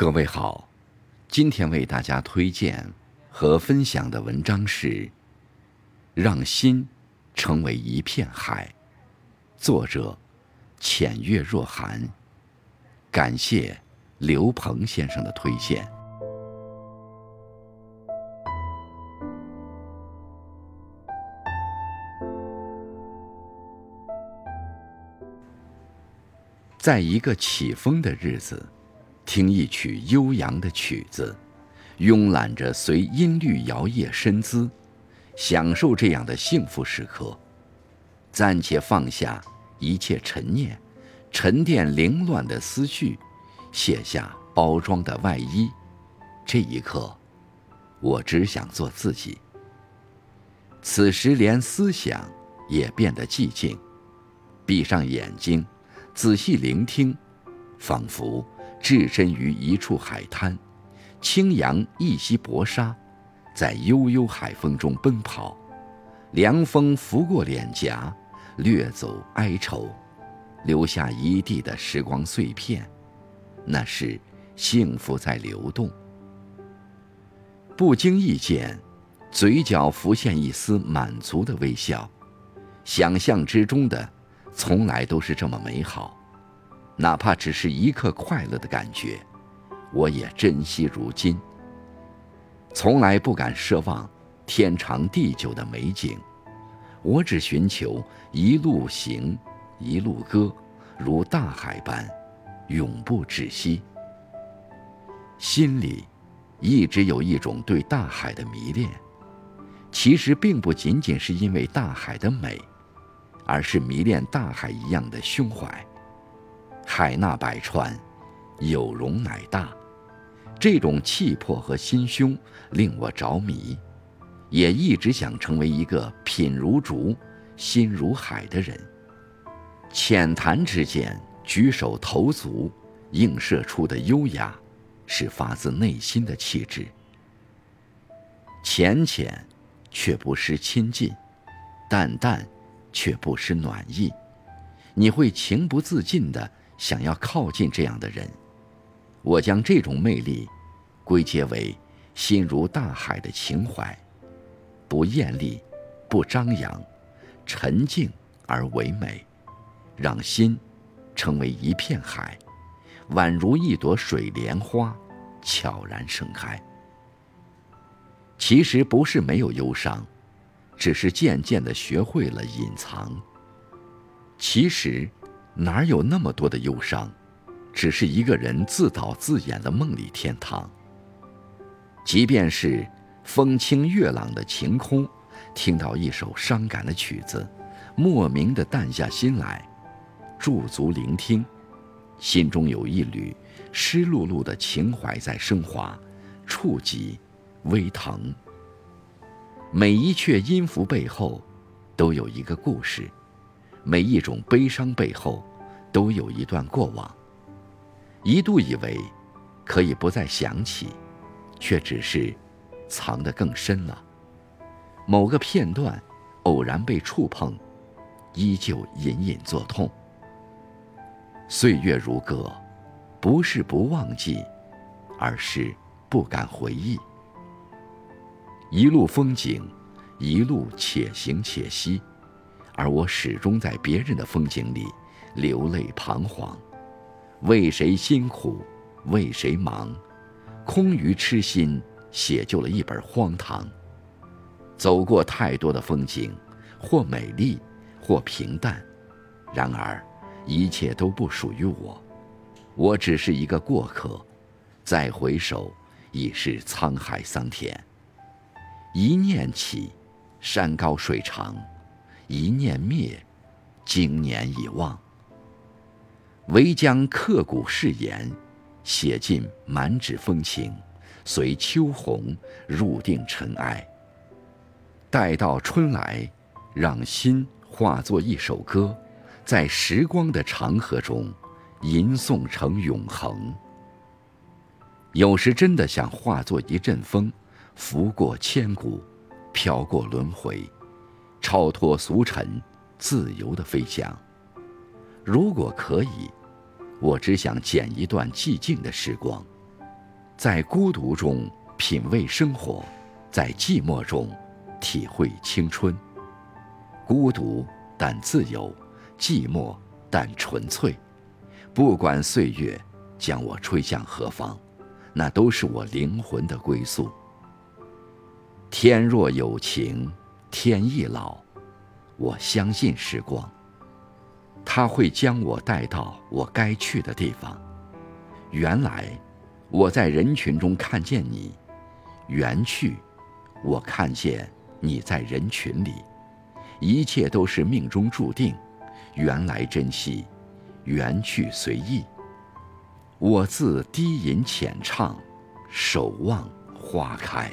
各位好，今天为大家推荐和分享的文章是《让心成为一片海》，作者浅月若寒。感谢刘鹏先生的推荐。在一个起风的日子。听一曲悠扬的曲子，慵懒着随音律摇曳身姿，享受这样的幸福时刻，暂且放下一切沉念，沉淀凌乱的思绪，卸下包装的外衣。这一刻，我只想做自己。此时连思想也变得寂静，闭上眼睛，仔细聆听，仿佛。置身于一处海滩，轻扬一袭薄纱，在悠悠海风中奔跑，凉风拂过脸颊，掠走哀愁，留下一地的时光碎片，那是幸福在流动。不经意间，嘴角浮现一丝满足的微笑，想象之中的，从来都是这么美好。哪怕只是一刻快乐的感觉，我也珍惜如今。从来不敢奢望天长地久的美景，我只寻求一路行，一路歌，如大海般，永不止息。心里一直有一种对大海的迷恋，其实并不仅仅是因为大海的美，而是迷恋大海一样的胸怀。海纳百川，有容乃大，这种气魄和心胸令我着迷，也一直想成为一个品如竹、心如海的人。浅谈之间，举手投足，映射出的优雅，是发自内心的气质。浅浅，却不失亲近；淡淡，却不失暖意。你会情不自禁的。想要靠近这样的人，我将这种魅力归结为心如大海的情怀，不艳丽，不张扬，沉静而唯美，让心成为一片海，宛如一朵水莲花，悄然盛开。其实不是没有忧伤，只是渐渐的学会了隐藏。其实。哪有那么多的忧伤？只是一个人自导自演的梦里天堂。即便是风清月朗的晴空，听到一首伤感的曲子，莫名的淡下心来，驻足聆听，心中有一缕湿漉漉的情怀在升华，触及，微疼。每一阙音符背后，都有一个故事，每一种悲伤背后。都有一段过往，一度以为可以不再想起，却只是藏得更深了。某个片段偶然被触碰，依旧隐隐作痛。岁月如歌，不是不忘记，而是不敢回忆。一路风景，一路且行且惜，而我始终在别人的风景里。流泪彷徨，为谁辛苦，为谁忙？空余痴心，写就了一本荒唐。走过太多的风景，或美丽，或平淡，然而一切都不属于我，我只是一个过客。再回首，已是沧海桑田。一念起，山高水长；一念灭，经年已忘。唯将刻骨誓言，写尽满纸风情，随秋红入定尘埃。待到春来，让心化作一首歌，在时光的长河中，吟诵成永恒。有时真的想化作一阵风，拂过千古，飘过轮回，超脱俗尘，自由的飞翔。如果可以。我只想剪一段寂静的时光，在孤独中品味生活，在寂寞中体会青春。孤独但自由，寂寞但纯粹。不管岁月将我吹向何方，那都是我灵魂的归宿。天若有情天亦老，我相信时光。他会将我带到我该去的地方。原来，我在人群中看见你；缘去，我看见你在人群里。一切都是命中注定。缘来珍惜，缘去随意。我自低吟浅唱，守望花开。